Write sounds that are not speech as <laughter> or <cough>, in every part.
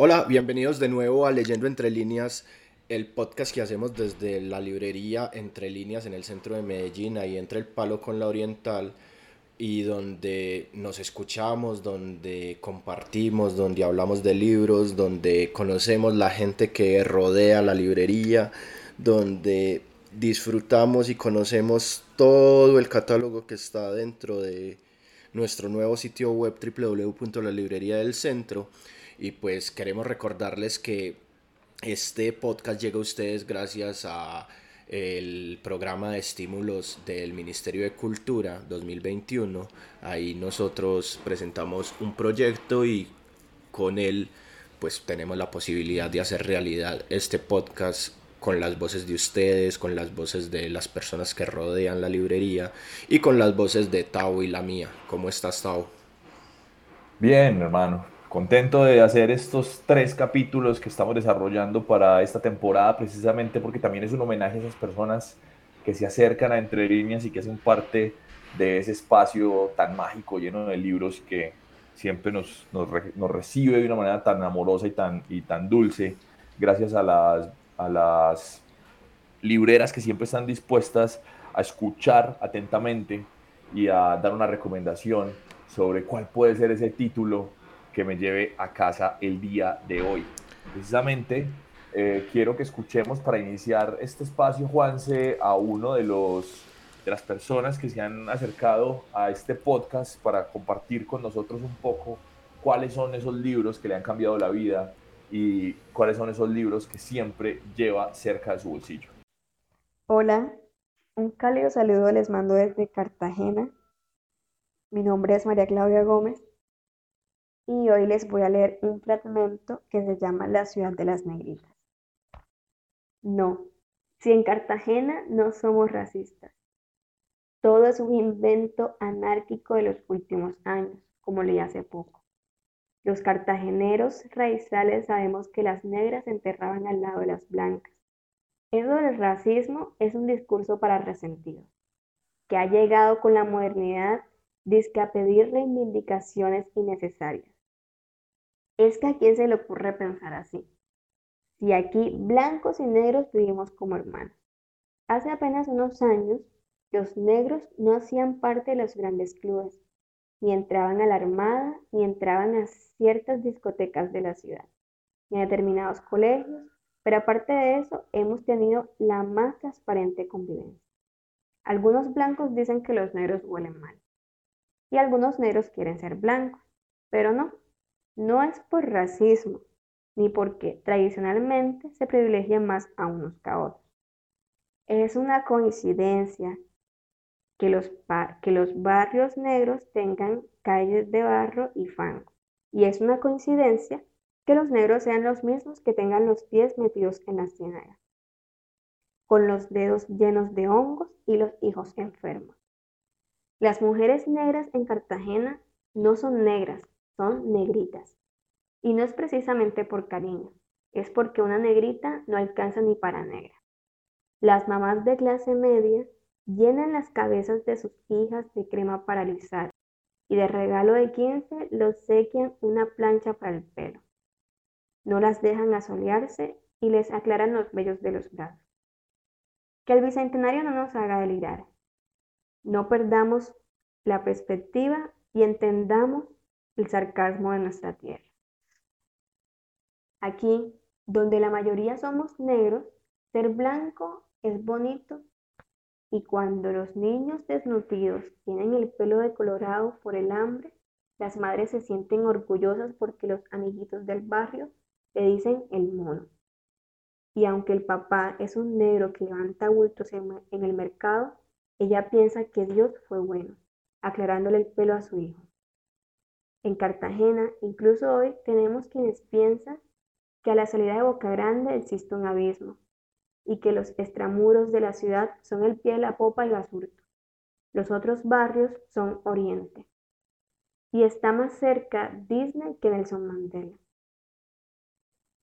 Hola, bienvenidos de nuevo a Leyendo Entre Líneas, el podcast que hacemos desde la librería Entre Líneas en el centro de Medellín, ahí entre el palo con la oriental, y donde nos escuchamos, donde compartimos, donde hablamos de libros, donde conocemos la gente que rodea la librería, donde disfrutamos y conocemos todo el catálogo que está dentro de nuestro nuevo sitio web www.lalibreria y pues queremos recordarles que este podcast llega a ustedes gracias a el programa de estímulos del Ministerio de Cultura 2021. Ahí nosotros presentamos un proyecto y con él pues tenemos la posibilidad de hacer realidad este podcast con las voces de ustedes, con las voces de las personas que rodean la librería y con las voces de Tao y la mía. ¿Cómo estás, Tao? Bien, hermano contento de hacer estos tres capítulos que estamos desarrollando para esta temporada, precisamente porque también es un homenaje a esas personas que se acercan a Entre Líneas y que hacen parte de ese espacio tan mágico, lleno de libros que siempre nos, nos, nos recibe de una manera tan amorosa y tan, y tan dulce, gracias a las, a las libreras que siempre están dispuestas a escuchar atentamente y a dar una recomendación sobre cuál puede ser ese título que me lleve a casa el día de hoy. Precisamente eh, quiero que escuchemos para iniciar este espacio, Juanse, a uno de los de las personas que se han acercado a este podcast para compartir con nosotros un poco cuáles son esos libros que le han cambiado la vida y cuáles son esos libros que siempre lleva cerca de su bolsillo. Hola, un cálido saludo les mando desde Cartagena. Mi nombre es María Claudia Gómez y hoy les voy a leer un fragmento que se llama La ciudad de las negritas. No, si en Cartagena no somos racistas. Todo es un invento anárquico de los últimos años, como leí hace poco. Los cartageneros raizales sabemos que las negras se enterraban al lado de las blancas. Eso del racismo es un discurso para resentidos, que ha llegado con la modernidad disque a pedir reivindicaciones innecesarias. Es que a quién se le ocurre pensar así. Si aquí blancos y negros vivimos como hermanos. Hace apenas unos años, los negros no hacían parte de los grandes clubes, ni entraban a la armada, ni entraban a ciertas discotecas de la ciudad, ni a determinados colegios, pero aparte de eso, hemos tenido la más transparente convivencia. Algunos blancos dicen que los negros huelen mal, y algunos negros quieren ser blancos, pero no, no es por racismo, ni porque tradicionalmente se privilegia más a unos que a otros. Es una coincidencia que los, que los barrios negros tengan calles de barro y fango. Y es una coincidencia que los negros sean los mismos que tengan los pies metidos en la ciénaga, con los dedos llenos de hongos y los hijos enfermos. Las mujeres negras en Cartagena no son negras, son negritas. Y no es precisamente por cariño, es porque una negrita no alcanza ni para negra. Las mamás de clase media llenan las cabezas de sus hijas de crema para alisar y de regalo de 15 los sequian una plancha para el pelo. No las dejan asolearse y les aclaran los vellos de los brazos. Que el bicentenario no nos haga delirar. No perdamos la perspectiva y entendamos el sarcasmo de nuestra tierra. Aquí, donde la mayoría somos negros, ser blanco es bonito y cuando los niños desnutridos tienen el pelo decolorado por el hambre, las madres se sienten orgullosas porque los amiguitos del barrio le dicen el mono. Y aunque el papá es un negro que levanta bultos en, en el mercado, ella piensa que Dios fue bueno, aclarándole el pelo a su hijo. En Cartagena, incluso hoy, tenemos quienes piensan que a la salida de Boca Grande existe un abismo y que los extramuros de la ciudad son el pie de la popa y basurto. Los otros barrios son Oriente. Y está más cerca Disney que Nelson Mandela.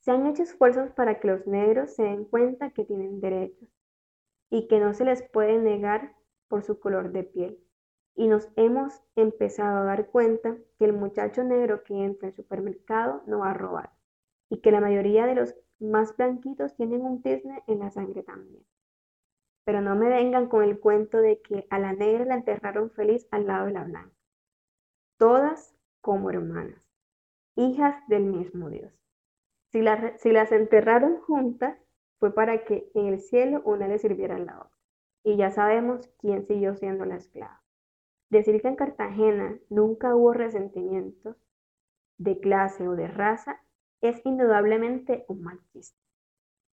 Se han hecho esfuerzos para que los negros se den cuenta que tienen derechos y que no se les puede negar por su color de piel y nos hemos empezado a dar cuenta que el muchacho negro que entra al supermercado no va a robar, y que la mayoría de los más blanquitos tienen un tizne en la sangre también. Pero no me vengan con el cuento de que a la negra la enterraron feliz al lado de la blanca. Todas como hermanas, hijas del mismo Dios. Si, si las enterraron juntas, fue para que en el cielo una le sirviera a la otra. Y ya sabemos quién siguió siendo la esclava. Decir que en Cartagena nunca hubo resentimientos de clase o de raza es indudablemente un mal.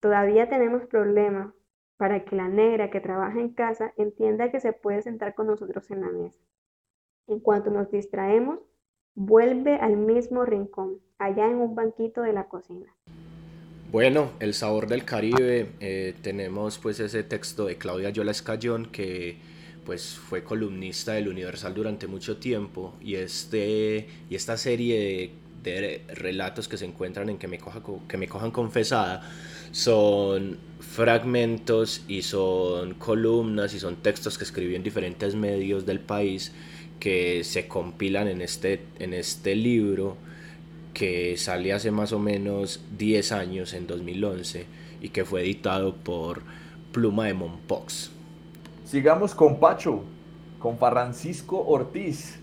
Todavía tenemos problemas para que la negra que trabaja en casa entienda que se puede sentar con nosotros en la mesa. En cuanto nos distraemos, vuelve al mismo rincón, allá en un banquito de la cocina. Bueno, El sabor del Caribe, eh, tenemos pues ese texto de Claudia Yola Escayón que pues fue columnista del Universal durante mucho tiempo y, este, y esta serie de, relatos que se encuentran en que me, coja, que me cojan confesada son fragmentos y son columnas y son textos que escribió en diferentes medios del país que se compilan en este, en este libro que sale hace más o menos 10 años, en 2011, y que fue editado por Pluma de Monpox. Sigamos con Pacho, con Francisco Ortiz,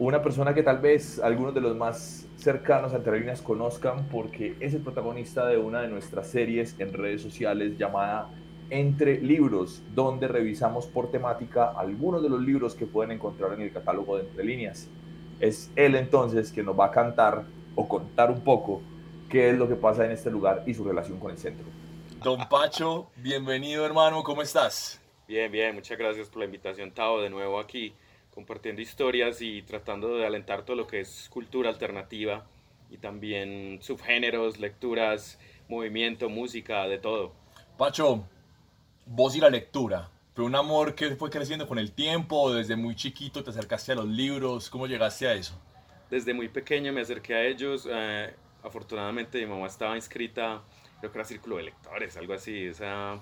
una persona que tal vez algunos de los más cercanos a Líneas conozcan porque es el protagonista de una de nuestras series en redes sociales llamada Entre Libros, donde revisamos por temática algunos de los libros que pueden encontrar en el catálogo de Entre Líneas. Es él entonces que nos va a cantar o contar un poco qué es lo que pasa en este lugar y su relación con el centro. Don Pacho, bienvenido hermano, ¿cómo estás? Bien, bien, muchas gracias por la invitación, Tao, de nuevo aquí, compartiendo historias y tratando de alentar todo lo que es cultura alternativa y también subgéneros, lecturas, movimiento, música, de todo. Pacho, vos y la lectura, ¿fue un amor que fue creciendo con el tiempo? ¿Desde muy chiquito te acercaste a los libros? ¿Cómo llegaste a eso? Desde muy pequeño me acerqué a ellos. Eh, afortunadamente mi mamá estaba inscrita, creo que era Círculo de Lectores, algo así, esa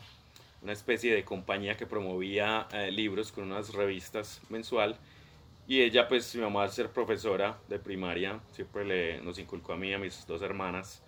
una especie de compañía que promovía eh, libros con unas revistas mensual. Y ella, pues mi mamá al ser profesora de primaria, siempre le, nos inculcó a mí y a mis dos hermanas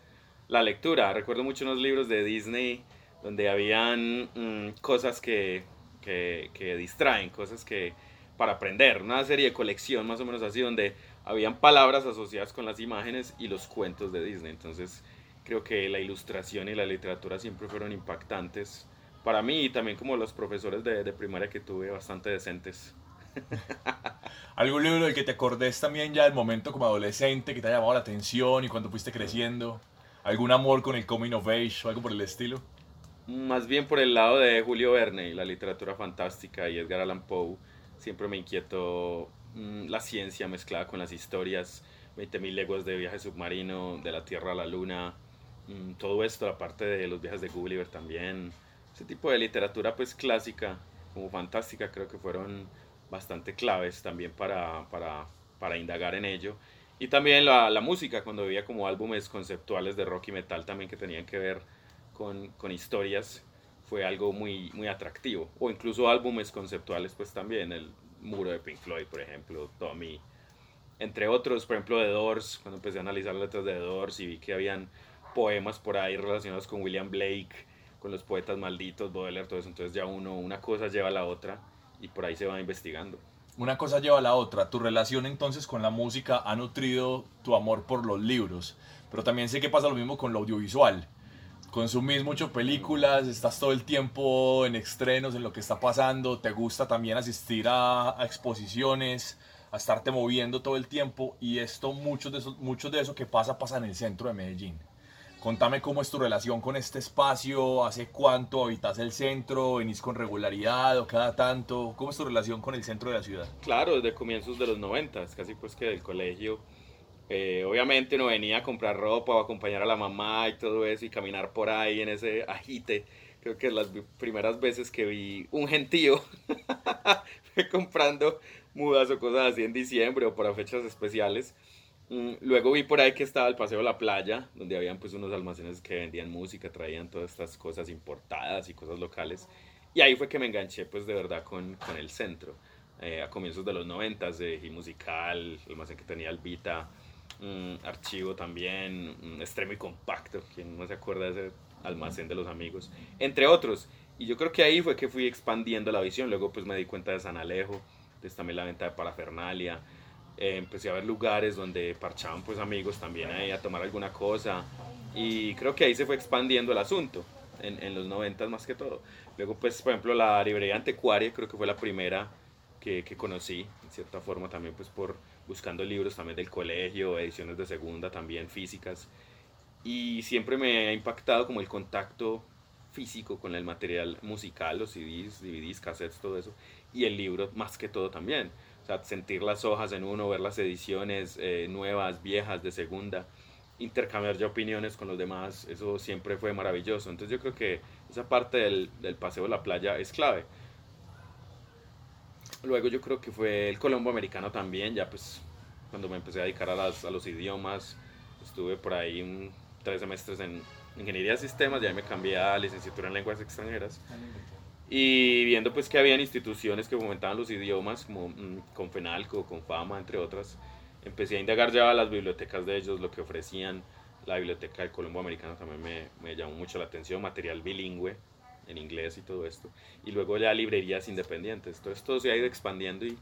la lectura. Recuerdo mucho unos libros de Disney donde habían mm, cosas que, que, que, distraen, cosas que para aprender, una serie de colección más o menos así, donde habían palabras asociadas con las imágenes y los cuentos de Disney. Entonces creo que la ilustración y la literatura siempre fueron impactantes para mí y también como los profesores de, primaria que tuve bastante decentes. <laughs> ¿Algún libro del que te acordes también ya del momento como adolescente que te ha llamado la atención y cuando fuiste creciendo? ¿Algún amor con el coming of age o algo por el estilo? Más bien por el lado de Julio Verne y la literatura fantástica y Edgar Allan Poe. Siempre me inquietó mm, la ciencia mezclada con las historias, 20.000 leguas de viaje submarino, de la Tierra a la Luna, mm, todo esto, aparte de los viajes de Gulliver también ese tipo de literatura pues clásica como fantástica creo que fueron bastante claves también para, para, para indagar en ello. Y también la, la, música, cuando veía como álbumes conceptuales de rock y metal también que tenían que ver con, con, historias, fue algo muy, muy atractivo. O incluso álbumes conceptuales, pues también, el muro de Pink Floyd, por ejemplo, Tommy, entre otros, por ejemplo, de Doors, cuando empecé a analizar letras de Doors y vi que habían poemas por ahí relacionados con William Blake, con los poetas malditos, Baudelaire, todo eso. Entonces ya uno, una cosa lleva a la otra y por ahí se va investigando. Una cosa lleva a la otra. Tu relación entonces con la música ha nutrido tu amor por los libros, pero también sé que pasa lo mismo con lo audiovisual. Consumís mucho películas, estás todo el tiempo en estrenos, en lo que está pasando, te gusta también asistir a, exposiciones, a estarte moviendo todo el tiempo y esto, mucho de, eso, mucho de eso que pasa, pasa en el centro de Medellín. Contame cómo es tu relación con este espacio, hace cuánto habitas el centro, venís con regularidad o cada tanto, ¿cómo es tu relación con el centro de la ciudad? Claro, desde comienzos de los 90, casi pues que del colegio. Eh, obviamente no venía a comprar ropa o acompañar a la mamá y todo eso y caminar por ahí en ese agite. Creo que las primeras veces que vi un gentío <laughs> comprando mudas o cosas así en diciembre o para fechas especiales. Mm, luego vi por ahí que estaba el Paseo de la Playa, donde habían pues unos almacenes que vendían música, traían todas estas cosas importadas y cosas locales. Y ahí fue que me enganché pues de verdad con, con el centro. Eh, a comienzos de los noventas, de Musical, el almacén que tenía Albita, mm, Archivo también, mm, Extremo y Compacto, quien no se acuerda de ese almacén de los amigos, entre otros. Y yo creo que ahí fue que fui expandiendo la visión. Luego pues me di cuenta de San Alejo, de también la venta de parafernalia. Eh, empecé a ver lugares donde parchaban pues amigos también ahí a tomar alguna cosa. Y creo que ahí se fue expandiendo el asunto, en, en los noventas más que todo. Luego pues por ejemplo la librería anticuaria creo que fue la primera que, que conocí, en cierta forma también pues por buscando libros también del colegio, ediciones de segunda también físicas. Y siempre me ha impactado como el contacto físico con el material musical, los CDs, DVDs, cassettes, todo eso, y el libro más que todo también. Sentir las hojas en uno, ver las ediciones eh, nuevas, viejas, de segunda, intercambiar ya opiniones con los demás, eso siempre fue maravilloso. Entonces yo creo que esa parte del, paseo a la playa es clave. Luego yo creo que fue el Colombo americano también, ya pues cuando me empecé a dedicar a, las, a los idiomas, estuve por ahí un, tres semestres en ingeniería de sistemas, ya me cambié a licenciatura en lenguas extranjeras. Y viendo pues que habían instituciones que fomentaban los idiomas, como mm, Confenalco, Confama, entre otras, empecé a indagar ya las bibliotecas de ellos, lo que ofrecían. La biblioteca del Colombo Americano también me, me llamó mucho la atención, material bilingüe en inglés y todo esto. Y luego ya librerías independientes. Todo esto se ha ido expandiendo y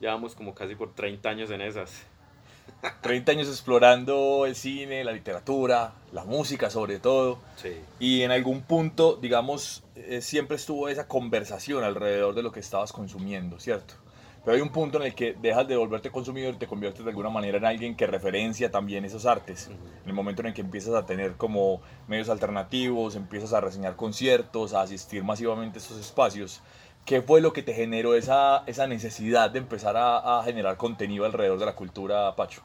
llevamos como casi por 30 años en esas. <laughs> 30 años explorando el cine, la literatura, la música sobre todo. Sí. Y en algún punto, digamos, eh, siempre estuvo esa conversación alrededor de lo que estabas consumiendo, ¿cierto? Pero hay un punto en el que dejas de volverte consumidor y te conviertes de alguna manera en alguien que referencia también esos artes. En el momento en el que empiezas a tener como medios alternativos, empiezas a reseñar conciertos, a asistir masivamente a esos espacios. ¿Qué fue lo que te generó esa, esa necesidad de empezar a, a generar contenido alrededor de la cultura, Pacho?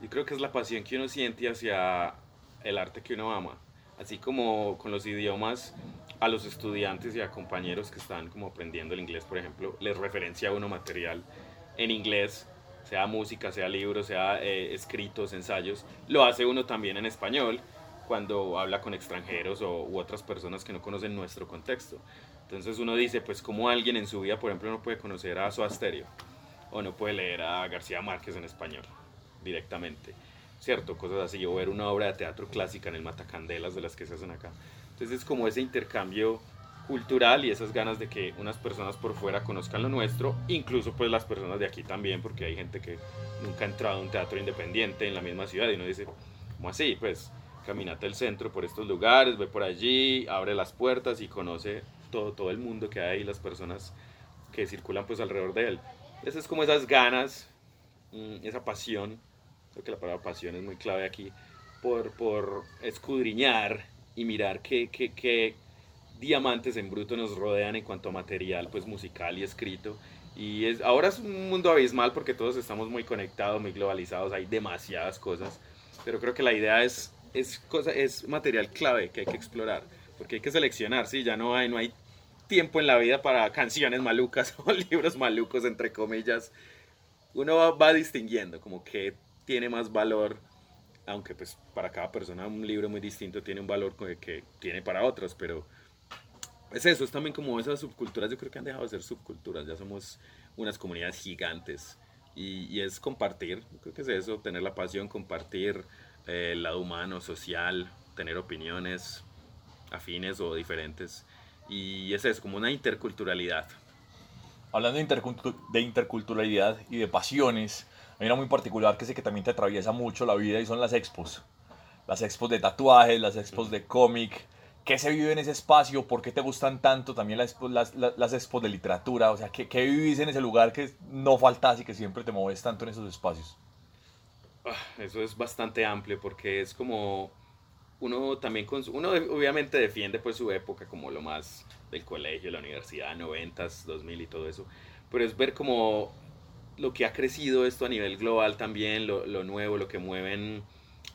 Yo creo que es la pasión que uno siente hacia el arte que uno ama. Así como con los idiomas, a los estudiantes y a compañeros que están como aprendiendo el inglés, por ejemplo, les referencia uno material en inglés, sea música, sea libros, sea eh, escritos, ensayos. Lo hace uno también en español cuando habla con extranjeros o, u otras personas que no conocen nuestro contexto. Entonces uno dice, pues como alguien en su vida, por ejemplo, no puede conocer a Soda Stereo o no puede leer a García Márquez en español directamente, ¿cierto? Cosas así, o ver una obra de teatro clásica en el Matacandelas de las que se hacen acá. Entonces es como ese intercambio cultural y esas ganas de que unas personas por fuera conozcan lo nuestro, incluso pues las personas de aquí también, porque hay gente que nunca ha entrado a un teatro independiente en la misma ciudad y uno dice, ¿cómo así? Pues caminate el centro por estos lugares, ve por allí, abre las puertas y conoce todo, todo el mundo que hay, las personas que circulan pues alrededor de él. Esas es como esas ganas, mm, esa pasión, creo que la palabra pasión es muy clave aquí, por, por escudriñar y mirar qué, qué, qué diamantes en bruto nos rodean en cuanto a material pues musical y escrito. Y es, ahora es un mundo abismal porque todos estamos muy conectados, muy globalizados, hay demasiadas cosas, pero creo que la idea es, es, cosa, es material clave que hay que explorar, porque hay que seleccionar, sí, ya no hay, no hay tiempo en la vida para canciones malucas <laughs> o libros malucos, entre comillas. Uno va, va distinguiendo como que tiene más valor aunque pues para cada persona un libro muy distinto tiene un valor que, tiene para otros, pero es eso, es también como esas subculturas, yo creo que han dejado de ser subculturas, ya somos unas comunidades gigantes y, y es compartir, creo que es eso, tener la pasión, compartir eh, el lado humano, social, tener opiniones afines o diferentes y es eso, como una interculturalidad. Hablando de, intercultu- de interculturalidad y de pasiones, hay una muy particular que sé que también te atraviesa mucho la vida y son las expos. Las expos de tatuajes, las expos de cómic. ¿Qué se vive en ese espacio? ¿Por qué te gustan tanto también las, las, las, expos de literatura? O sea, ¿qué, ¿qué vivís en ese lugar que no faltas y que siempre te mueves tanto en esos espacios? Ah, Eso es bastante amplio porque es como uno también con uno obviamente defiende pues su época como lo más del colegio, la universidad, 90s, 2000 y todo eso, pero es ver como lo que ha crecido esto a nivel global también, lo, lo nuevo, lo que mueven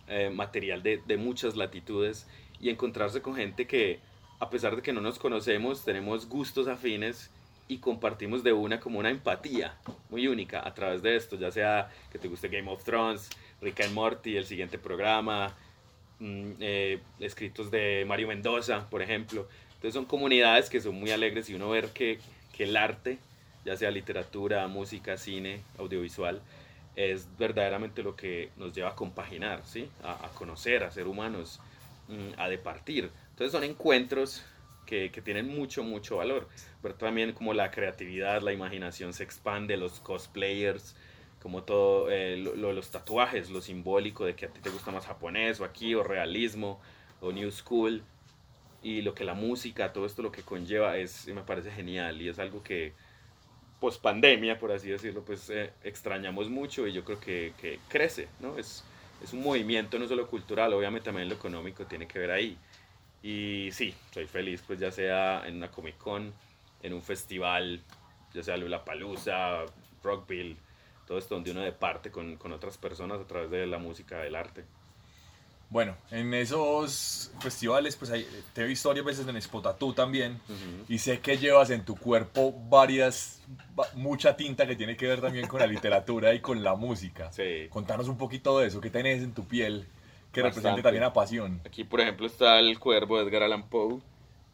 eh, material de, de muchas latitudes y encontrarse con gente que a pesar de que no nos conocemos, tenemos gustos afines y compartimos de una como una empatía muy única a través de esto, ya sea que te guste Game of Thrones, Rick and Morty, el siguiente programa, mm, eh, escritos de Mario Mendoza, por ejemplo. Entonces son comunidades que son muy alegres y uno ver que, que el arte, ya sea literatura, música, cine, audiovisual, es verdaderamente lo que nos lleva a compaginar, ¿sí? a, conocer, a ser humanos, mm, a departir. Entonces son encuentros que, que, tienen mucho, mucho valor. Pero también como la creatividad, la imaginación se expande, los cosplayers, como todo, eh, los tatuajes, lo simbólico de que a ti te gusta más japonés o aquí, o realismo, o new school, y lo que la música, todo esto lo que conlleva, es, me parece genial y es algo que post pandemia, por así decirlo, pues eh, extrañamos mucho y yo creo que, que, crece, ¿no? Es, es un movimiento no solo cultural, obviamente también lo económico tiene que ver ahí. Y sí, soy feliz, pues ya sea en una Comic Con, en un festival, ya sea Lula Palusa, Rockville, todo esto donde uno departe con, con otras personas a través de la música, del arte. Bueno, en esos festivales, pues te he visto varias veces en Spotatú también, y sé que llevas en tu cuerpo varias, mucha tinta que tiene que ver también con la literatura y con la música. Sí. Contanos un poquito de eso, ¿qué tenés en tu piel que represente también la pasión? Aquí, por ejemplo, está el cuervo de Edgar Allan Poe,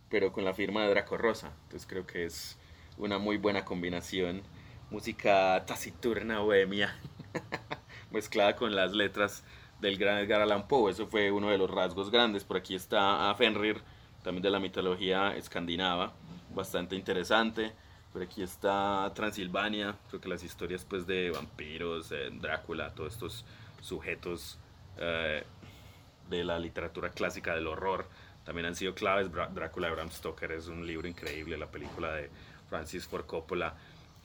pero con la firma de Draco Rosa, entonces creo que es una muy buena combinación música taciturna, bohemia, <laughs> mezclada con las letras del gran Edgar Allan Poe. Eso fue uno de los rasgos grandes. Por aquí está a Fenrir, también de la mitología escandinava, bastante interesante. Por aquí está Transilvania, creo que las historias pues de vampiros, Drácula, todos estos sujetos eh, de la literatura clásica del horror también han sido claves. Drácula de Bram Stoker es un libro increíble, la película de Francis Ford Coppola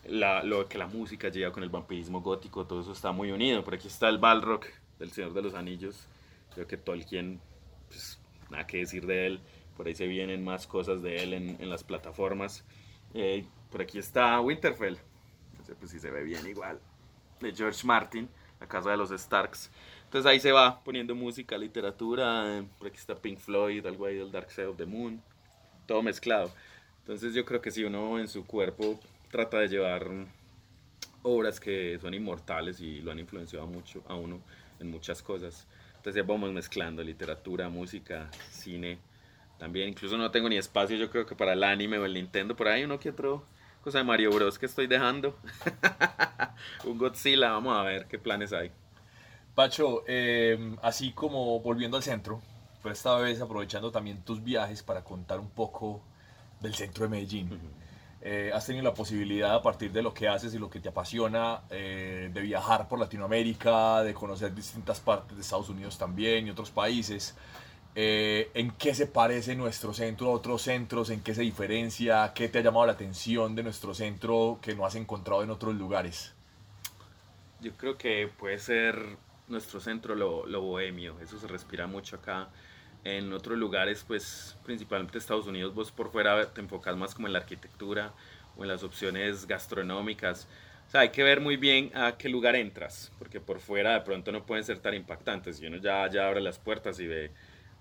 la, lo que la música llega con el vampirismo gótico, todo eso está muy unido. Por aquí está el Balrog del Señor de los Anillos. Creo que Tolkien, pues nada que decir de él. Por ahí se vienen más cosas de él en, en las plataformas. Eh, por aquí está Winterfell. No sé pues si se ve bien igual. De George Martin, la casa de los Starks. Entonces ahí se va poniendo música, literatura. Por aquí está Pink Floyd, algo ahí del Dark Side of the Moon. Todo mezclado. Entonces yo creo que si uno en su cuerpo trata de llevar obras que son inmortales y lo han influenciado mucho a uno en muchas cosas. Entonces vamos mezclando literatura, música, cine. También incluso no tengo ni espacio yo creo que para el anime o el Nintendo. Por ahí uno que otro cosa de Mario Bros que estoy dejando. <laughs> Un Godzilla, vamos a ver qué planes hay. Pacho, eh, así como volviendo al centro, pero esta vez aprovechando también tus viajes para contar un poco del centro de Medellín. Eh, has tenido la posibilidad a partir de lo que haces y lo que te apasiona eh, de viajar por Latinoamérica, de conocer distintas partes de Estados Unidos también y otros países. Eh, ¿En qué se parece nuestro centro a otros centros? ¿En qué se diferencia? ¿Qué te ha llamado la atención de nuestro centro que no has encontrado en otros lugares? Yo creo que puede ser nuestro centro lo, lo bohemio, eso se respira mucho acá en otros lugares, pues principalmente Estados Unidos, vos por fuera te enfocas más como en la arquitectura o en las opciones gastronómicas. O sea, hay que ver muy bien a qué lugar entras, porque por fuera de pronto no pueden ser tan impactantes. Y uno ya, ya abre las puertas y ve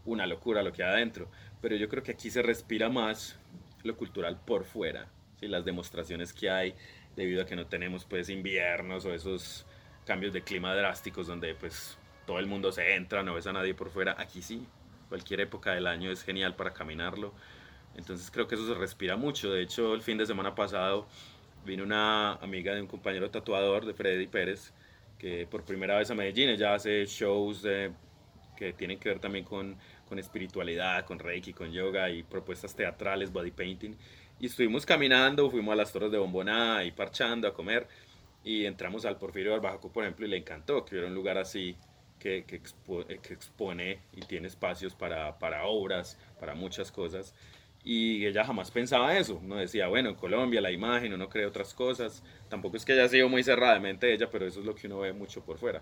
una locura lo que hay adentro. Pero yo creo que aquí se respira más lo cultural por fuera. ¿sí? Las demostraciones que hay debido a que no tenemos pues inviernos o esos cambios de clima drásticos donde pues todo el mundo se entra, no ves a nadie por fuera. Aquí sí, cualquier época del año es genial para caminarlo. Entonces creo que eso se respira mucho. De hecho, el fin de semana pasado vino una amiga de un compañero tatuador de Freddy Pérez, que por primera vez a Medellín, ella hace shows que tienen que ver también con, con espiritualidad, con reiki, con yoga y propuestas teatrales, body painting. Y estuvimos caminando, fuimos a las torres de Bomboná y parchando a comer. Y entramos al Porfirio Barbajaco, por ejemplo, y le encantó que hubiera un lugar así que, que, eh, que expone y tiene espacios para, para, obras, para muchas cosas. Y ella jamás pensaba eso, no decía, bueno, en Colombia la imagen, uno cree otras cosas. Tampoco es que haya sido muy cerrada de mente ella, pero eso es lo que uno ve mucho por fuera.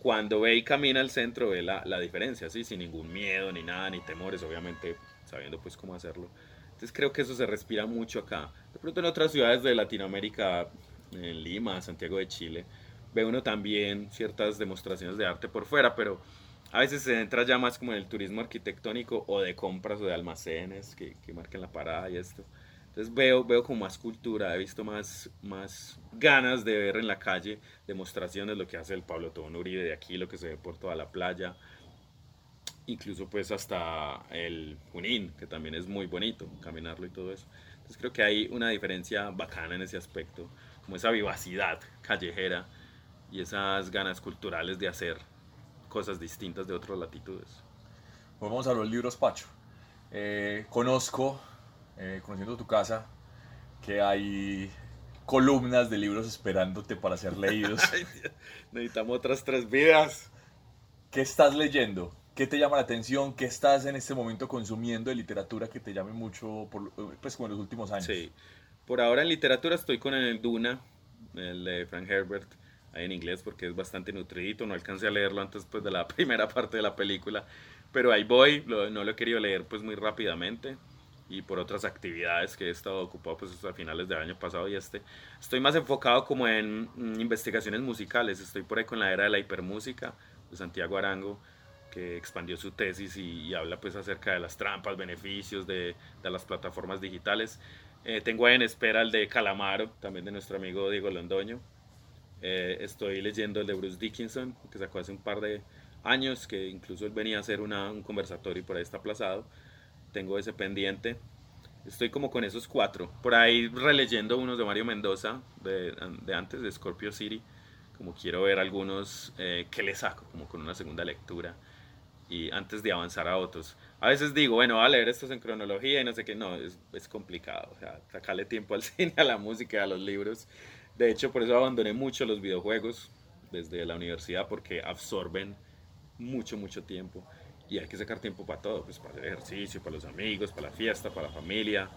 Cuando ve y camina al centro, ve la, la diferencia, ¿sí? sin ningún miedo, ni nada, ni temores, obviamente sabiendo pues cómo hacerlo. Entonces creo que eso se respira mucho acá. De pronto en otras ciudades de Latinoamérica, en Lima, Santiago de Chile, ve uno también ciertas demostraciones de arte por fuera, pero a veces se entra ya más como en el turismo arquitectónico o de compras o de almacenes que, que marquen la parada y esto. Entonces veo, veo como más cultura, he visto más, más ganas de ver en la calle demostraciones de lo que hace el Pablo Tobón Uribe de aquí, lo que se ve por toda la playa, incluso pues hasta el Junín, que también es muy bonito, caminarlo y todo eso. Entonces creo que hay una diferencia bacana en ese aspecto, como esa vivacidad callejera y esas ganas culturales de hacer cosas distintas de otras latitudes. Pues vamos a los libros, Pacho. Eh, conozco, eh, conociendo tu casa, que hay columnas de libros esperándote para ser leídos. <laughs> Necesitamos otras tres vidas. ¿Qué estás leyendo? ¿Qué te llama la atención? ¿Qué estás en este momento consumiendo de literatura que te llame mucho, por, pues como en los últimos años? Sí. Por ahora en literatura estoy con el Duna, el de Frank Herbert, ahí en inglés porque es bastante nutridito. No alcancé a leerlo antes pues, de la <laughs> primera parte de la película, pero ahí voy. no lo he querido leer pues muy rápidamente y por otras actividades que he estado ocupado pues a finales del año pasado y este. Estoy más enfocado como en mm, investigaciones musicales. Estoy por ahí con la era de la hipermúsica de Santiago Arango que expandió su tesis y, habla pues acerca de las trampas, beneficios de, de las plataformas digitales. Eh, tengo ahí en espera el de Calamaro, también de nuestro amigo Diego Londoño. Eh, estoy leyendo el de Bruce Dickinson, que sacó hace un par de años, que incluso él venía a hacer una, un conversatorio y por ahí está aplazado. Tengo ese pendiente. Estoy como con esos cuatro. Por ahí releyendo unos de Mario Mendoza, de, de antes, de Scorpio City. Como quiero ver algunos eh, que le saco, como con una segunda lectura y antes de avanzar a otros. A veces digo, bueno, voy a leer estos en cronología y no sé qué, no, es, es complicado, o sea, sacarle tiempo al <laughs> cine, a la música, a los libros. De hecho, por eso abandoné mucho los videojuegos desde la universidad porque absorben mucho, mucho tiempo y hay que sacar tiempo para todo, pues para el ejercicio, para los amigos, para la fiesta, para la familia,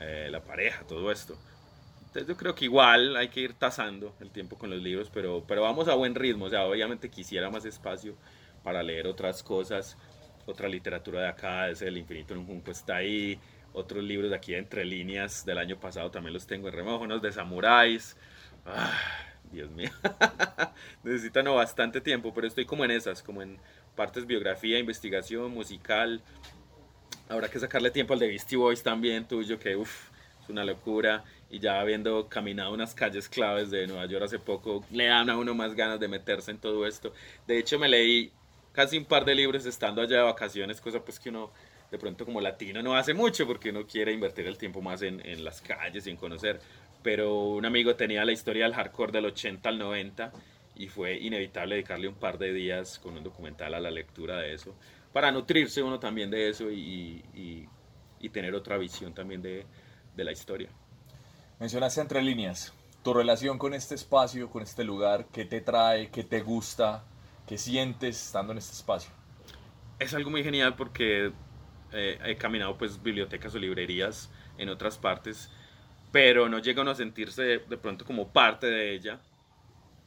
eh, la pareja, todo esto. Entonces yo creo que igual hay que ir tasando el tiempo con los libros, pero, pero vamos a buen ritmo, o sea, obviamente quisiera más espacio para leer otras cosas. Otra literatura de acá, es El infinito en un junco está ahí. Otros libros de aquí de entre líneas del año pasado también los tengo en remojo, unos de samuráis. Ah, Dios mío. <laughs> Necesitan bastante tiempo, pero estoy como en esas, como en partes biografía, investigación, musical. Habrá que sacarle tiempo al de Beastie Boys también, tuyo, que uff, es una locura. Y ya habiendo caminado unas calles claves de Nueva York hace poco, le dan a uno más ganas de meterse en todo esto. De hecho, me leí casi un par de libros estando allá de vacaciones, cosa pues que uno de pronto como latino no hace mucho porque uno quiere invertir el tiempo más en, en las calles y en conocer. Pero un amigo tenía la historia del hardcore del 80 al 90 y fue inevitable dedicarle un par de días con un documental a la lectura de eso, para nutrirse uno también de eso y, y, y tener otra visión también de, de la historia. Mencionaste entre líneas tu relación con este espacio, con este lugar, qué te trae, qué te gusta, ¿Qué sientes estando en este espacio? Es algo muy genial porque eh, he caminado pues bibliotecas o librerías en otras partes, pero no llega uno a sentirse de, pronto como parte de ella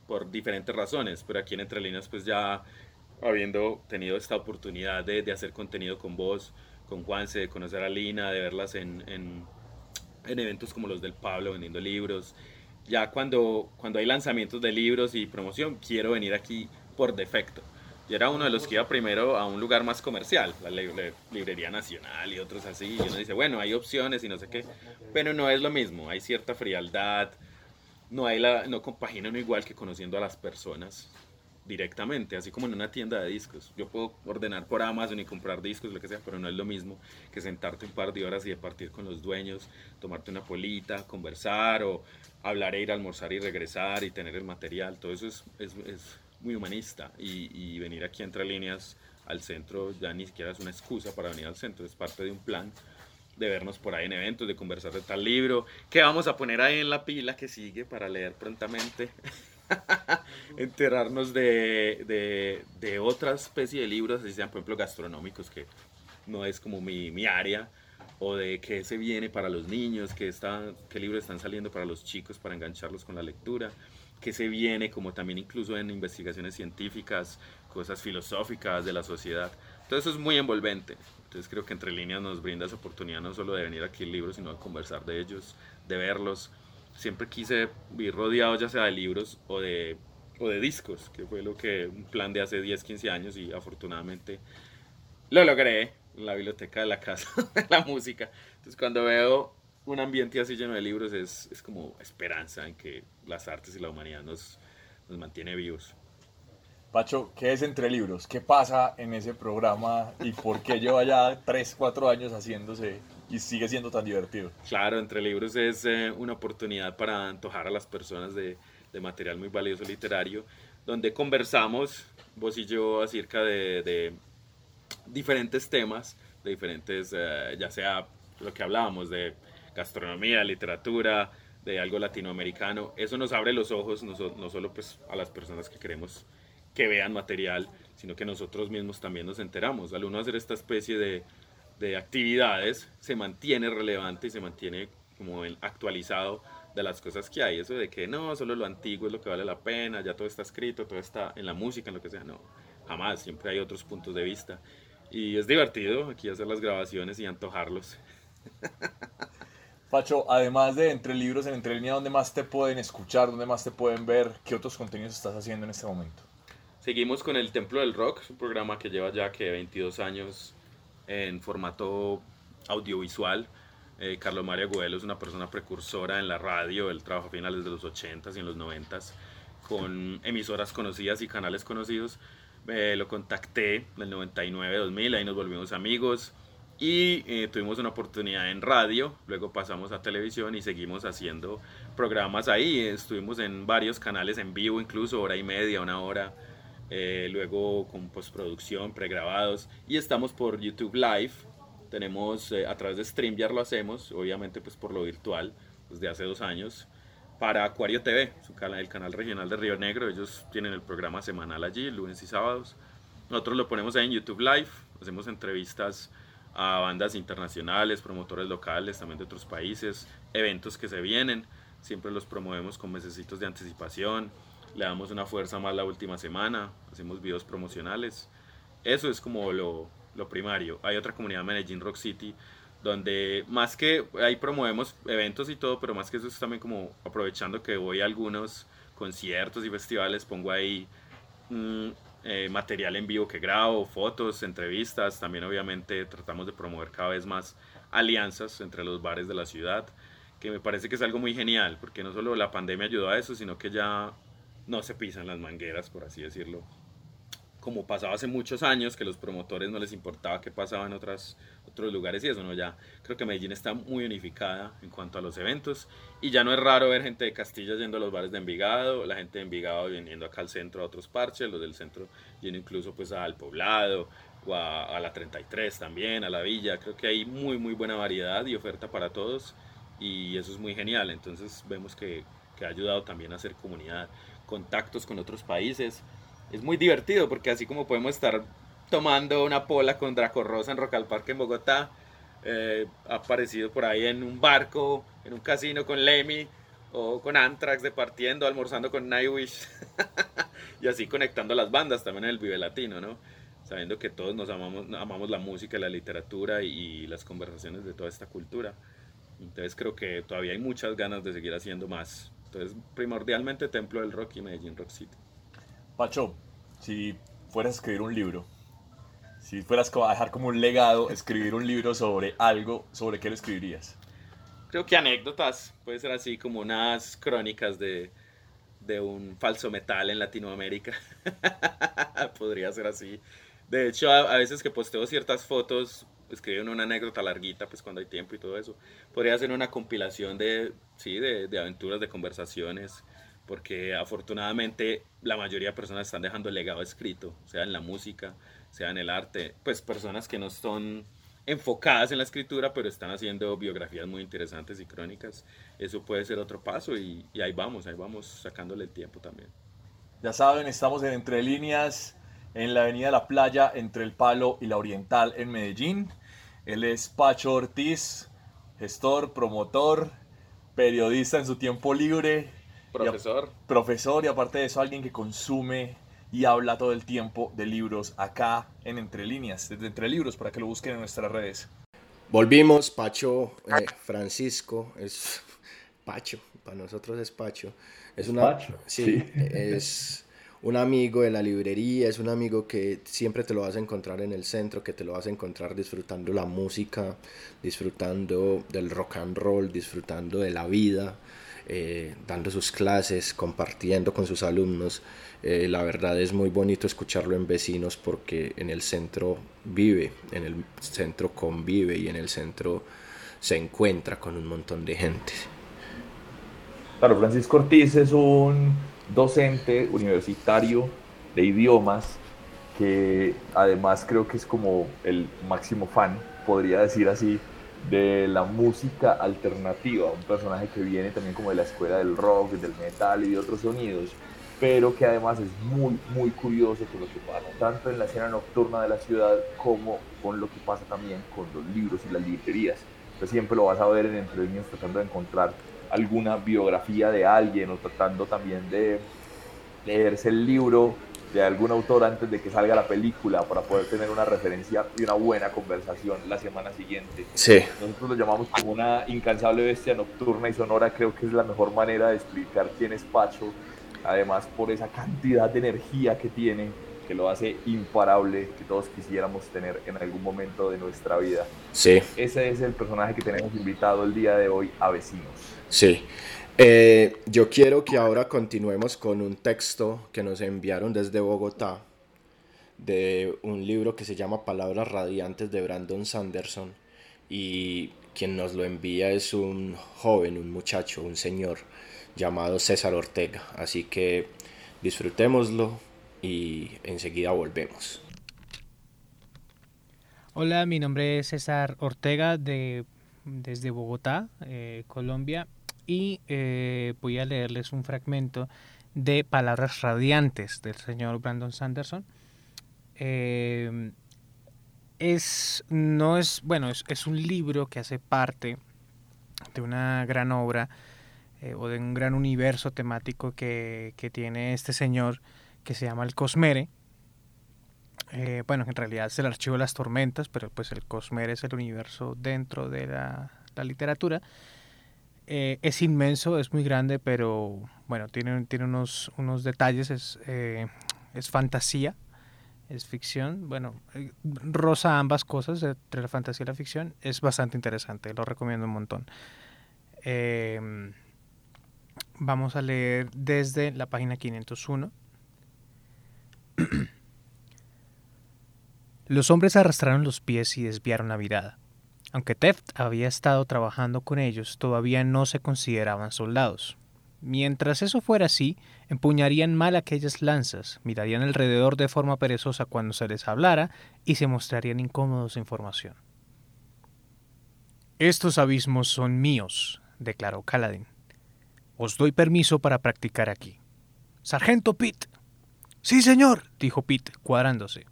por diferentes razones, pero aquí en Entre Líneas pues ya habiendo tenido esta oportunidad de, de hacer contenido con vos, con Juanse, de conocer a Lina, de verlas en, en, en, eventos como los del Pablo vendiendo libros, ya cuando, cuando hay lanzamientos de libros y promoción, quiero venir aquí por defecto. Yo era uno de los que iba primero a un lugar más comercial, la Librería Nacional y otros así. Y uno dice, bueno, hay opciones y no sé qué, pero no es lo mismo. Hay cierta frialdad, no, hay la, no compagina uno igual que conociendo a las personas directamente, así como en una tienda de discos. Yo puedo ordenar por Amazon y comprar discos, lo que sea, pero no es lo mismo que sentarte un par de horas y partir con los dueños, tomarte una polita, conversar o hablar e ir a almorzar y regresar y tener el material. Todo eso es, es, es muy humanista y, venir aquí entre líneas al centro ya ni siquiera es una excusa para venir al centro, es parte de un plan de vernos por ahí en eventos, de conversar de tal libro, que vamos a poner ahí en la pila que sigue para leer prontamente, <laughs> enterarnos de, de, de, otra especie de libros, así sean por ejemplo gastronómicos, que no es como mi, mi área, o de qué se viene para los niños, qué, está, qué libros están saliendo para los chicos para engancharlos con la lectura que se viene, como también incluso en investigaciones científicas, cosas filosóficas de la sociedad. Todo eso es muy envolvente. Entonces creo que Entre Líneas nos brinda esa oportunidad no solo de venir aquí al libro, sino de conversar de ellos, de verlos. Siempre quise vivir rodeado ya sea de libros o de, o de discos, que fue lo que un plan de hace 10, 15 años y afortunadamente lo logré en la biblioteca de la casa, <laughs> de la música. Entonces cuando veo un ambiente así lleno de libros es, es, como esperanza en que las artes y la humanidad nos, nos mantiene vivos. Pacho, ¿qué es Entre Libros? ¿Qué pasa en ese programa y por qué lleva ya 3, 4 años haciéndose y sigue siendo tan divertido? Claro, Entre Libros es eh, una oportunidad para antojar a las personas de, de material muy valioso literario, donde conversamos, vos y yo, acerca de, de diferentes temas, de diferentes, eh, ya sea lo que hablábamos de gastronomía, literatura, de algo latinoamericano. Eso nos abre los ojos, no, no solo pues a las personas que queremos que vean material, sino que nosotros mismos también nos enteramos. Al uno hacer esta especie de, de actividades, se mantiene relevante y se mantiene como actualizado de las cosas que hay. Eso de que no, solo lo antiguo es lo que vale la pena, ya todo está escrito, todo está en la música, en lo que sea. No, jamás, siempre hay otros puntos de vista. Y es divertido aquí hacer las grabaciones y antojarlos. <laughs> Pacho, además de Entre Libros en Entre Línea, ¿dónde más te pueden escuchar? ¿Dónde más te pueden ver? ¿Qué otros contenidos estás haciendo en este momento? Seguimos con el Templo del Rock, un programa que lleva ya que 22 años en formato audiovisual. Eh, Carlos Mario Guelo es una persona precursora en la radio, él trabaja a finales de los 80s y en los 90s con emisoras conocidas y canales conocidos. Eh, lo contacté en el 99-2000, ahí nos volvimos amigos y eh, tuvimos una oportunidad en radio, luego pasamos a televisión y seguimos haciendo programas ahí, estuvimos en varios canales en vivo, incluso hora y media, una hora, eh, luego con postproducción, pregrabados y estamos por YouTube Live, tenemos a través de StreamYard lo hacemos, obviamente pues por lo virtual, desde hace dos años, para Acuario TV, el canal regional de Río Negro. Ellos tienen el programa semanal allí, lunes y sábados. Nosotros lo ponemos ahí en YouTube Live, hacemos entrevistas a bandas internacionales, promotores locales, también de otros países, eventos que se vienen. Siempre los promovemos con mesecitos de anticipación. Le damos una fuerza más la última semana, hacemos videos promocionales. Eso es como lo, lo primario. Hay otra comunidad, Medellín Rock City, donde más que ahí promovemos eventos y todo, pero más que eso es también como aprovechando que voy a algunos conciertos y festivales, pongo ahí mm, eh, material en vivo que grabo, fotos, entrevistas, también obviamente tratamos de promover cada vez más alianzas entre los bares de la ciudad, que me parece que es algo muy genial, porque no solo la pandemia ayudó a eso, sino que ya no se pisan las mangueras, por así decirlo, como pasaba hace muchos años, que los promotores no les importaba qué pasaba en otras, otros lugares y eso, ¿no? Ya creo que Medellín está muy unificada en cuanto a los eventos y ya no es raro ver gente de Castilla yendo a los bares de Envigado, la gente de Envigado viniendo acá al centro a otros parches, los del centro yendo incluso pues al Poblado o a, la 33 también, a la Villa, creo que hay muy muy buena variedad y oferta para todos y eso es muy genial, entonces vemos que, que ha ayudado también a hacer comunidad, contactos con otros países es muy divertido porque así como podemos estar tomando una pola con Draco Rosa en Rock Parque en Bogotá, eh, aparecido por ahí en un barco, en un casino con Lemmy o con Anthrax departiendo, almorzando con Nightwish <laughs> y así conectando las bandas también en el Vive Latino, ¿no? Sabiendo que todos nos amamos, amamos la música, la literatura y, y las conversaciones de toda esta cultura. Entonces creo que todavía hay muchas ganas de seguir haciendo más. Entonces primordialmente Templo del Rock y Medellín Rock City. Pacho, si fueras a escribir un libro, si fueras a dejar como un legado, escribir un libro sobre algo, ¿sobre qué lo escribirías? Creo que anécdotas, puede ser así como unas crónicas de, de un falso metal en Latinoamérica. <laughs> Podría ser así. De hecho, a, veces que posteo ciertas fotos, escriben una anécdota larguita, pues cuando hay tiempo y todo eso. Podría ser una compilación de, sí, de, de aventuras, de conversaciones porque afortunadamente la mayoría de personas están dejando el legado escrito, sea en la música, sea en el arte, pues personas que no son enfocadas en la escritura, pero están haciendo biografías muy interesantes y crónicas. Eso puede ser otro paso y, ahí vamos, ahí vamos sacándole el tiempo también. Ya saben, estamos en Entre Líneas, en la avenida La Playa, entre el Palo y la Oriental en Medellín. Él es Pacho Ortiz, gestor, promotor, periodista en su tiempo libre, Profesor. profesor y aparte de eso alguien que consume y habla todo el tiempo de libros acá en Entre Líneas, desde Entre Libros, para que lo busquen en nuestras redes. Volvimos, Pacho eh, Francisco, es <laughs> Pacho, para nosotros es Pacho. Es, una, sí, es un amigo de la librería, es un amigo que siempre te lo vas a encontrar en el centro, que te lo vas a encontrar disfrutando la música, disfrutando del rock and roll, disfrutando de la vida. Eh, dando sus clases, compartiendo con sus alumnos. Eh, la verdad es muy bonito escucharlo en vecinos porque en el centro vive, en el centro convive y en el centro se encuentra con un montón de gente. Claro, Francisco Ortiz es un docente universitario de idiomas que además creo que es como el máximo fan, podría decir así, de la música alternativa, un personaje que viene también como de la escuela del rock, del metal y de otros sonidos, pero que además es muy, muy curioso con lo que pasa, tanto en la escena nocturna de la ciudad como con lo que pasa también con los libros y las librerías. Entonces siempre lo vas a ver en Entre Niños tratando de encontrar alguna biografía de alguien o tratando también de leerse el libro de algún autor antes de que salga la película para poder tener una referencia y una buena conversación la semana siguiente. Sí. Nosotros lo llamamos como una incansable bestia nocturna y sonora, creo que es la mejor manera de explicar quién es Pacho, además por esa cantidad de energía que tiene que lo hace imparable, que todos quisiéramos tener en algún momento de nuestra vida. Sí. Ese es el personaje que tenemos invitado el día de hoy a Vecinos. Sí. Eh, yo quiero que ahora continuemos con un texto que nos enviaron desde Bogotá de un libro que se llama Palabras Radiantes de Brandon Sanderson y quien nos lo envía es un joven, un muchacho, un señor llamado César Ortega. Así que disfrutémoslo y enseguida volvemos. Hola, mi nombre es César Ortega de, desde Bogotá, eh, Colombia y eh, voy a leerles un fragmento de Palabras Radiantes del señor Brandon Sanderson. Eh, es, no es, bueno, es, un libro que hace parte de una gran obra eh, o de un gran universo temático que, tiene este señor que se llama el Cosmere. bueno, en realidad es el archivo de las tormentas, pero pues el Cosmere es el universo dentro de la, la literatura. Eh, es inmenso, es muy grande, pero bueno, tiene, tiene unos, unos detalles, es, eh, es fantasía, es ficción, bueno, eh, rosa ambas cosas, entre la fantasía y la ficción, es bastante interesante, lo recomiendo un montón. Em, vamos a leer desde la página 501. <clears throat> Los hombres arrastraron los pies y desviaron la mirada. Aunque Teft había estado trabajando con ellos, todavía no se consideraban soldados. Mientras eso fuera así, empuñarían mal aquellas lanzas, mirarían alrededor de forma perezosa cuando se les hablara y se mostrarían incómodos en formación. Estos abismos son míos, declaró Caladín. Os doy permiso para practicar aquí. Sargento Pitt. Sí, señor, dijo Pitt, cuadrándose.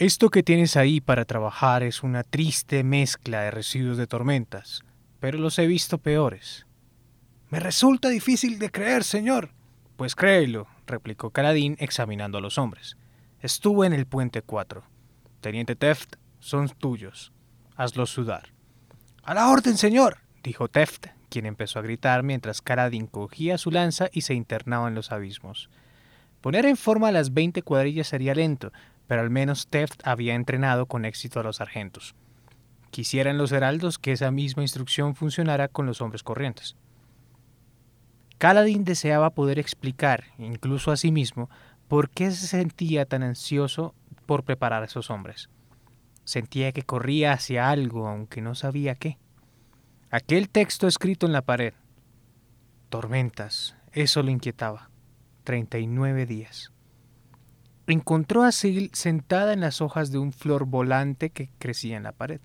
Esto que tienes ahí para trabajar es una triste mezcla de residuos de tormentas, pero los he visto peores. Me resulta difícil de creer, señor. Pues créelo, replicó Caladín examinando a los hombres. Estuve en el puente 4. Teniente Teft, son tuyos. Hazlos sudar. A la orden, señor, dijo Teft, quien empezó a gritar mientras Caladín cogía su lanza y se internaba en los abismos. Poner en forma las veinte cuadrillas sería lento, pero al menos Teft había entrenado con éxito a los sargentos. Quisieran los heraldos que esa misma instrucción funcionara con los hombres corrientes. Caladín deseaba poder explicar, incluso a sí mismo, por qué se sentía tan ansioso por preparar a esos hombres. Sentía que corría hacia algo, aunque no sabía qué. Aquel texto escrito en la pared. Tormentas, eso lo inquietaba. Treinta y nueve días encontró a Sil sentada en las hojas de un flor volante que crecía en la pared.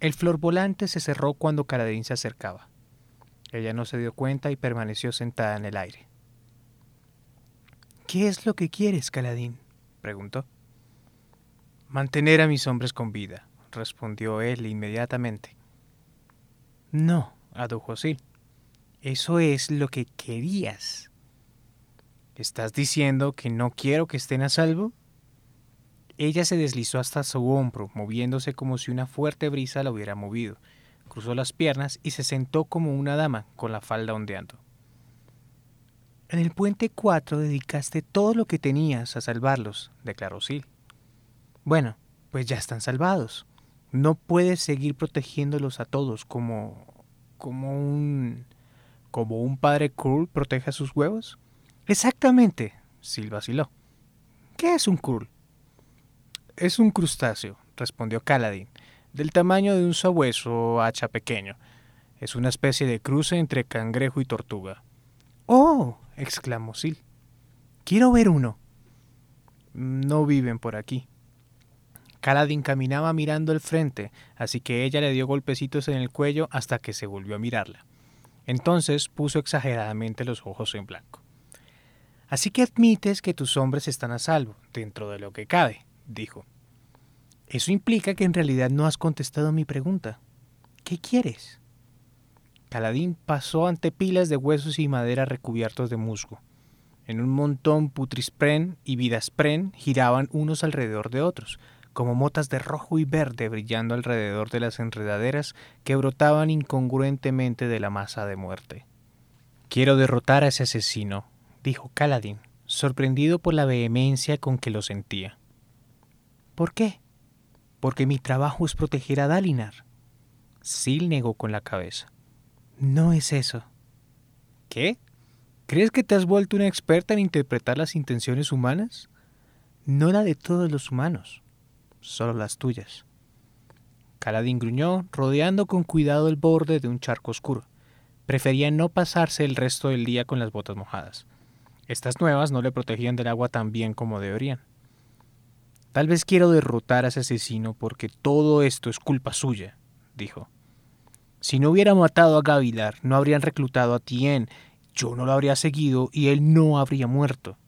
El flor volante se cerró cuando Caladín se acercaba. Ella no se dio cuenta y permaneció sentada en el aire. ¿Qué es lo que quieres, Caladín? preguntó. Mantener a mis hombres con vida, respondió él inmediatamente. No, adujo Sil. Eso es lo que querías. ¿Estás diciendo que no quiero que estén a salvo? Ella se deslizó hasta su hombro, moviéndose como si una fuerte brisa la hubiera movido. Cruzó las piernas y se sentó como una dama, con la falda ondeando. En el puente 4 dedicaste todo lo que tenías a salvarlos, declaró Sil. Bueno, pues ya están salvados. No puedes seguir protegiéndolos a todos como. como un. como un padre cruel protege a sus huevos. Exactamente, Sil vaciló. ¿Qué es un curl? Es un crustáceo, respondió Caladín, del tamaño de un sabueso hacha pequeño. Es una especie de cruce entre cangrejo y tortuga. Oh, exclamó Sil. Quiero ver uno. No viven por aquí. Caladín caminaba mirando el frente, así que ella le dio golpecitos en el cuello hasta que se volvió a mirarla. Entonces puso exageradamente los ojos en blanco. Así que admites que tus hombres están a salvo, dentro de lo que cabe, dijo. Eso implica que en realidad no has contestado mi pregunta. ¿Qué quieres? Caladín pasó ante pilas de huesos y madera recubiertos de musgo. En un montón putrispren y vidaspren giraban unos alrededor de otros, como motas de rojo y verde brillando alrededor de las enredaderas que brotaban incongruentemente de la masa de muerte. Quiero derrotar a ese asesino, dijo Caladín, sorprendido por la vehemencia con que lo sentía. ¿Por qué? Porque mi trabajo es proteger a Dalinar. Sil negó con la cabeza. No es eso. ¿Qué? ¿Crees que te has vuelto una experta en interpretar las intenciones humanas? No la de todos los humanos, solo las tuyas. Caladín gruñó, rodeando con cuidado el borde de un charco oscuro. Prefería no pasarse el resto del día con las botas mojadas. Estas nuevas no le protegían del agua tan bien como deberían. Tal vez quiero derrotar a ese asesino porque todo esto es culpa suya, dijo. Si no hubiera matado a Gavilar, no habrían reclutado a Tien, yo no lo habría seguido y él no habría muerto.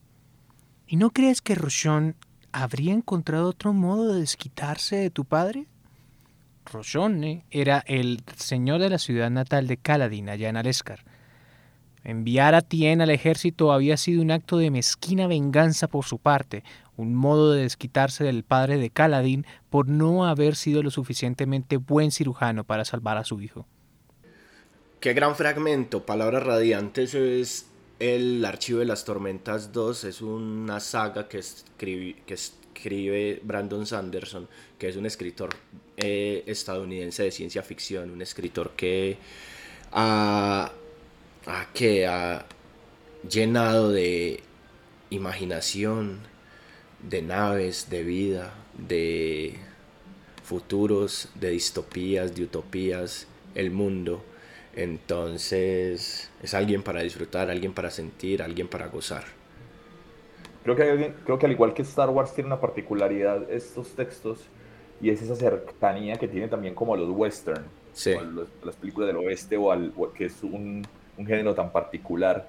¿Y no crees que Rochon habría encontrado otro modo de desquitarse de tu padre? Rochon era el señor de la ciudad natal de Caladín, allá en Alescar. Enviar a Tien al ejército había sido un acto de mezquina venganza por su parte, un modo de desquitarse del padre de Caladín por no haber sido lo suficientemente buen cirujano para salvar a su hijo. Qué gran fragmento, Palabras Radiantes es el Archivo de las Tormentas 2, es una saga que, escribe Brandon Sanderson, que es un escritor eh, estadounidense de ciencia ficción, un escritor que ha, que ha llenado de imaginación, de naves, de vida, de futuros, de distopías, de utopías, el mundo. Entonces es alguien para disfrutar, alguien para sentir, alguien para gozar. Creo que, creo que al igual que Star Wars tiene una particularidad estos textos y es esa cercanía que tiene también como a los western, sí. las películas del oeste o, al, que es un, un género tan particular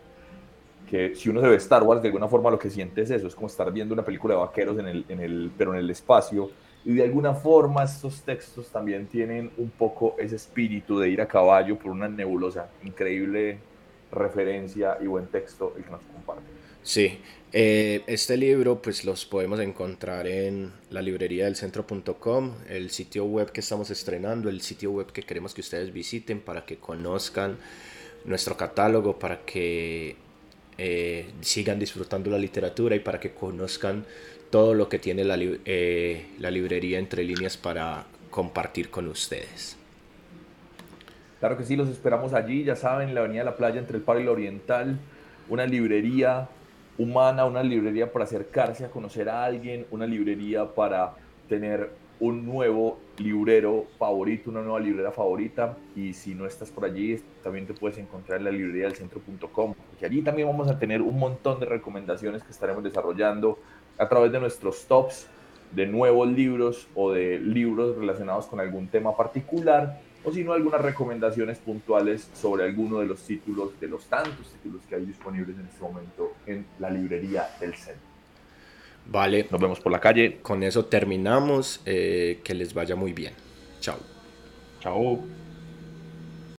que si uno se ve Star Wars, de alguna forma lo que siente es eso, es como estar viendo una película de vaqueros, en el, en el, pero en el espacio, y de alguna forma estos textos también tienen un poco ese espíritu de ir a caballo por una nebulosa, increíble referencia y buen texto el que nos comparte. Sí, eh, este libro pues los podemos encontrar en la librería del centro.com, el sitio web que estamos estrenando, el sitio web que queremos que ustedes visiten para que conozcan nuestro catálogo, para que eh, sigan disfrutando la literatura y para que conozcan todo lo que tiene la, eh, la librería entre líneas para compartir con ustedes. Claro que sí, los esperamos allí, ya saben, en la Avenida de la Playa entre el Paro y el Oriental, una librería humana, una librería para acercarse a conocer a alguien, una librería para tener un nuevo librero favorito, una nueva librera favorita. Y si no estás por allí, también te puedes encontrar en la librería del centro.com, porque allí también vamos a tener un montón de recomendaciones que estaremos desarrollando a través de nuestros tops de nuevos libros o de libros relacionados con algún tema particular, o si no, algunas recomendaciones puntuales sobre alguno de los títulos, de los tantos títulos que hay disponibles en este momento en la librería del centro. Vale. Nos vemos por la calle. Con eso terminamos. Eh, que les vaya muy bien. Chao. Chao.